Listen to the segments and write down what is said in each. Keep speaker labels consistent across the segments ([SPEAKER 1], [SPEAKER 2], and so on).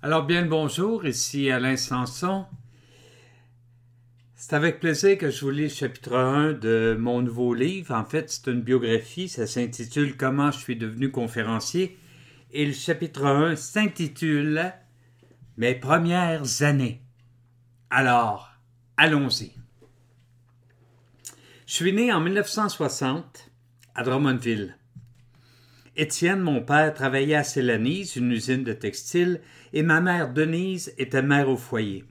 [SPEAKER 1] Alors bien bonjour, ici Alain Sanson. C'est avec plaisir que je vous lis le chapitre 1 de mon nouveau livre. En fait, c'est une biographie, ça s'intitule Comment je suis devenu conférencier. Et le chapitre 1 s'intitule Mes premières années. Alors, allons-y. Je suis né en 1960 à Drummondville. Étienne, mon père, travaillait à Célanise, une usine de textile, et ma mère Denise était mère au foyer.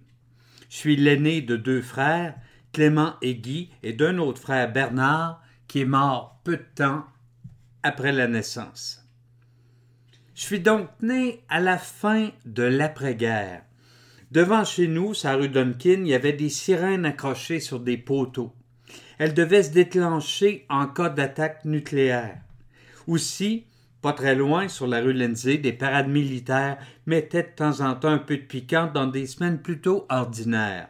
[SPEAKER 1] Je suis l'aîné de deux frères, Clément et Guy, et d'un autre frère Bernard, qui est mort peu de temps après la naissance. Je suis donc né à la fin de l'après-guerre. Devant chez nous, sa rue Duncan, il y avait des sirènes accrochées sur des poteaux. Elles devaient se déclencher en cas d'attaque nucléaire. Aussi, pas très loin, sur la rue Lindsay, des parades militaires mettaient de temps en temps un peu de piquant dans des semaines plutôt ordinaires.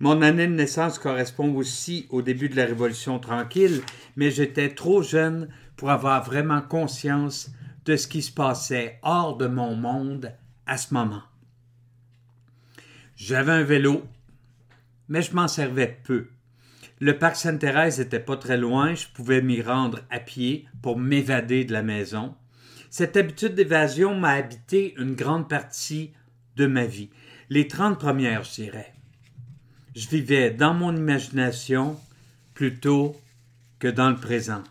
[SPEAKER 1] Mon année de naissance correspond aussi au début de la Révolution tranquille, mais j'étais trop jeune pour avoir vraiment conscience de ce qui se passait hors de mon monde à ce moment. J'avais un vélo, mais je m'en servais peu. Le parc Sainte-Thérèse n'était pas très loin, je pouvais m'y rendre à pied pour m'évader de la maison. Cette habitude d'évasion m'a habité une grande partie de ma vie, les trente premières, je dirais. Je vivais dans mon imagination plutôt que dans le présent.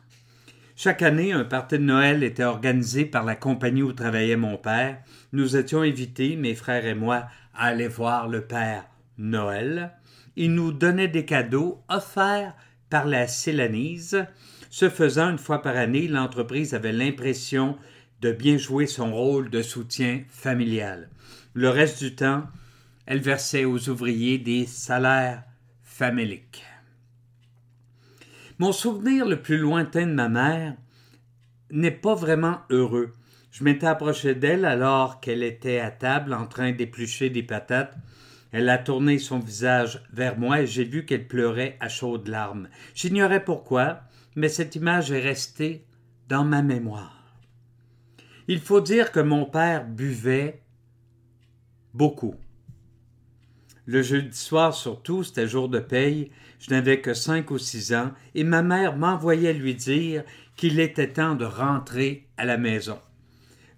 [SPEAKER 1] Chaque année, un party de Noël était organisé par la compagnie où travaillait mon père. Nous étions invités, mes frères et moi, à aller voir le père Noël il nous donnait des cadeaux offerts par la Célanise. Ce faisant, une fois par année, l'entreprise avait l'impression de bien jouer son rôle de soutien familial. Le reste du temps, elle versait aux ouvriers des salaires faméliques. Mon souvenir le plus lointain de ma mère n'est pas vraiment heureux. Je m'étais approché d'elle alors qu'elle était à table en train d'éplucher des patates elle a tourné son visage vers moi et j'ai vu qu'elle pleurait à chaudes larmes. J'ignorais pourquoi, mais cette image est restée dans ma mémoire. Il faut dire que mon père buvait beaucoup. Le jeudi soir surtout, c'était jour de paye, je n'avais que cinq ou six ans, et ma mère m'envoyait lui dire qu'il était temps de rentrer à la maison.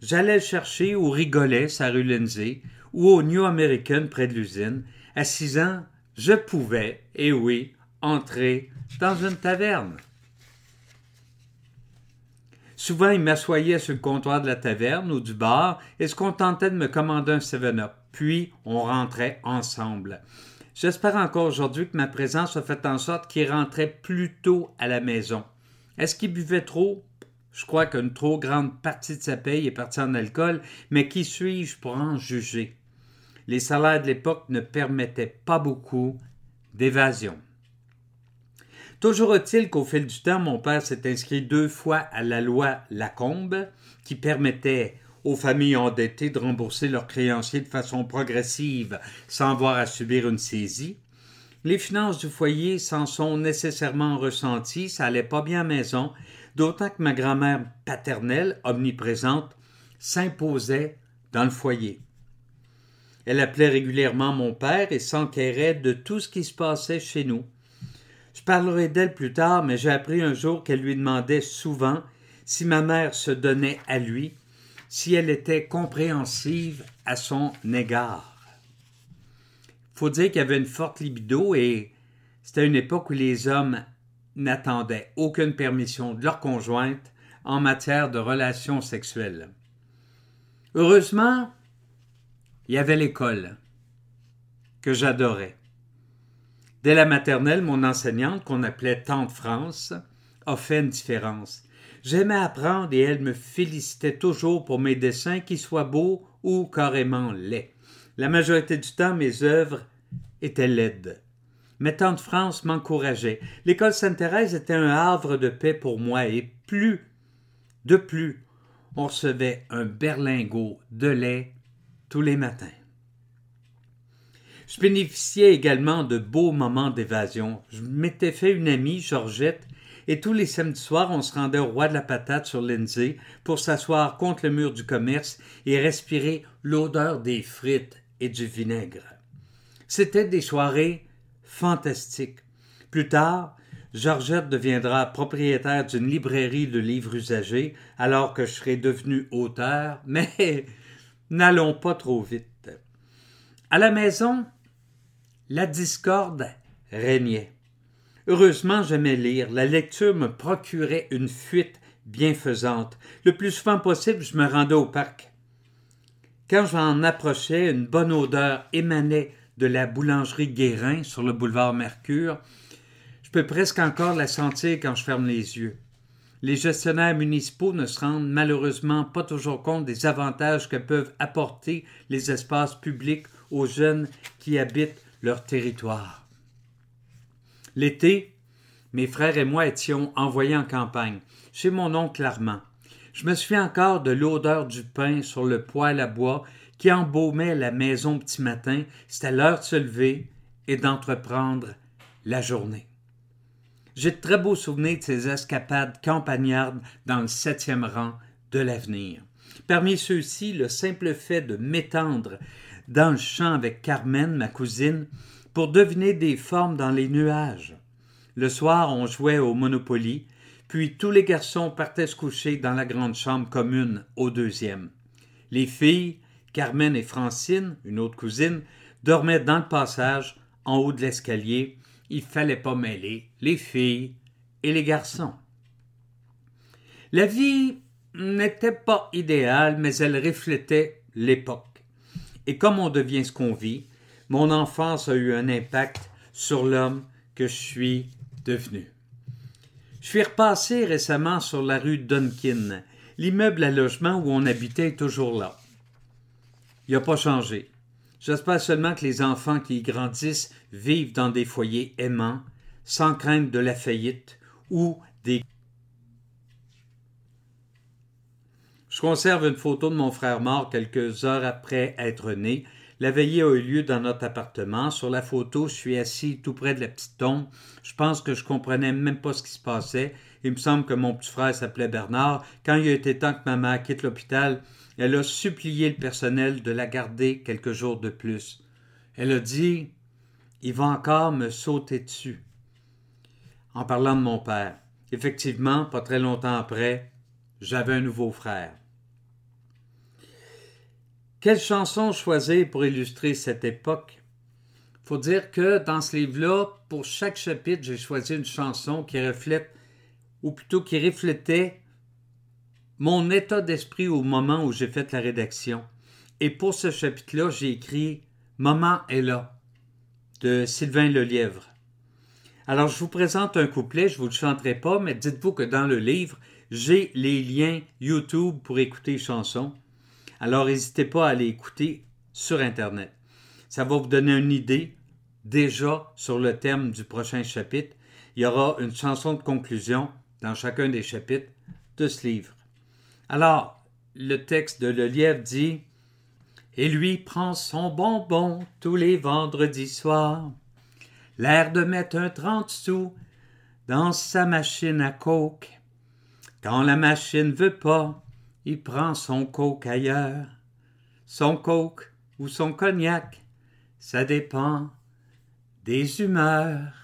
[SPEAKER 1] J'allais le chercher ou rigolait sa rue Lindsay, ou au New American près de l'usine, à six ans, je pouvais, et eh oui, entrer dans une taverne. Souvent, il m'assoyait sur le comptoir de la taverne ou du bar et se contentait de me commander un Seven-Up. Puis, on rentrait ensemble. J'espère encore aujourd'hui que ma présence a fait en sorte qu'il rentrait plus tôt à la maison. Est-ce qu'il buvait trop? Je crois qu'une trop grande partie de sa paye est partie en alcool, mais qui suis-je pour en juger? les salaires de l'époque ne permettaient pas beaucoup d'évasion. Toujours est-il qu'au fil du temps, mon père s'est inscrit deux fois à la loi Lacombe, qui permettait aux familles endettées de rembourser leurs créanciers de façon progressive sans avoir à subir une saisie. Les finances du foyer s'en sont nécessairement ressenties, ça allait pas bien à maison, d'autant que ma grand-mère paternelle, omniprésente, s'imposait dans le foyer. Elle appelait régulièrement mon père et s'enquérait de tout ce qui se passait chez nous. Je parlerai d'elle plus tard, mais j'ai appris un jour qu'elle lui demandait souvent si ma mère se donnait à lui, si elle était compréhensive à son égard. Faut dire qu'il y avait une forte libido et c'était une époque où les hommes n'attendaient aucune permission de leur conjointe en matière de relations sexuelles. Heureusement, il y avait l'école, que j'adorais. Dès la maternelle, mon enseignante, qu'on appelait Tante France, a fait une différence. J'aimais apprendre et elle me félicitait toujours pour mes dessins, qu'ils soient beaux ou carrément laids. La majorité du temps, mes œuvres étaient laides. Mais Tante France m'encourageait. L'école Sainte-Thérèse était un havre de paix pour moi et plus, de plus, on recevait un berlingot de lait tous les matins. Je bénéficiais également de beaux moments d'évasion. Je m'étais fait une amie, Georgette, Et tous les samedis soirs, on se rendait au roi de la patate sur Lindsay pour s'asseoir contre le mur du commerce et respirer l'odeur des frites et du vinaigre. C'était des soirées fantastiques. Plus tard, Georgette deviendra propriétaire d'une librairie de livres usagés alors que je serai devenu auteur, mais n'allons pas trop vite. À la maison, la discorde régnait. Heureusement, j'aimais lire. La lecture me procurait une fuite bienfaisante. Le plus souvent possible, je me rendais au parc. Quand j'en approchais, une bonne odeur émanait de la boulangerie Guérin sur le boulevard Mercure. Je peux presque encore la sentir quand je ferme les yeux. Les gestionnaires municipaux ne se rendent malheureusement pas toujours compte des avantages que peuvent apporter les espaces publics aux jeunes qui habitent leur territoire. L'été, mes frères et moi étions envoyés en campagne, chez mon oncle Armand. Je me souviens encore de l'odeur du pain sur le poêle à bois qui embaumait la maison petit matin. C'était l'heure de se lever et d'entreprendre la journée. J'ai de très beaux souvenirs de ces escapades campagnardes dans le septième rang de l'avenir. Parmi ceux-ci, le simple fait de m'étendre dans le champ avec Carmen, ma cousine, pour deviner des formes dans les nuages. Le soir, on jouait au Monopoly, puis tous les garçons partaient se coucher dans la grande chambre commune au deuxième. Les filles, Carmen et Francine, une autre cousine, dormaient dans le passage, en haut de l'escalier. Il fallait pas mêler les filles et les garçons. La vie n'était pas idéale, mais elle reflétait l'époque. Et comme on devient ce qu'on vit, mon enfance a eu un impact sur l'homme que je suis devenu. Je suis repassé récemment sur la rue Duncan. L'immeuble à logement où on habitait est toujours là. Il n'a pas changé. J'espère seulement que les enfants qui y grandissent vivent dans des foyers aimants, sans crainte de la faillite ou des Je conserve une photo de mon frère mort quelques heures après être né. La veillée a eu lieu dans notre appartement. Sur la photo, je suis assis tout près de la petite tombe. Je pense que je comprenais même pas ce qui se passait. Il me semble que mon petit frère s'appelait Bernard. Quand il a été temps que ma mère quitte l'hôpital, elle a supplié le personnel de la garder quelques jours de plus. Elle a dit Il va encore me sauter dessus. En parlant de mon père. Effectivement, pas très longtemps après, j'avais un nouveau frère. Quelle chanson choisir pour illustrer cette époque? Faut dire que dans ce livre-là, pour chaque chapitre, j'ai choisi une chanson qui reflète, ou plutôt qui reflétait mon état d'esprit au moment où j'ai fait la rédaction. Et pour ce chapitre-là, j'ai écrit Maman est là de Sylvain Lelièvre. Alors, je vous présente un couplet, je ne vous le chanterai pas, mais dites-vous que dans le livre, j'ai les liens YouTube pour écouter les chansons. Alors n'hésitez pas à aller écouter sur Internet. Ça va vous donner une idée déjà sur le thème du prochain chapitre. Il y aura une chanson de conclusion dans chacun des chapitres de ce livre. Alors, le texte de Le Lièvre dit Et lui prend son bonbon tous les vendredis soirs. L'air de mettre un trente sous dans sa machine à coke. Quand la machine veut pas, il prend son coke ailleurs. Son coke ou son cognac, ça dépend des humeurs.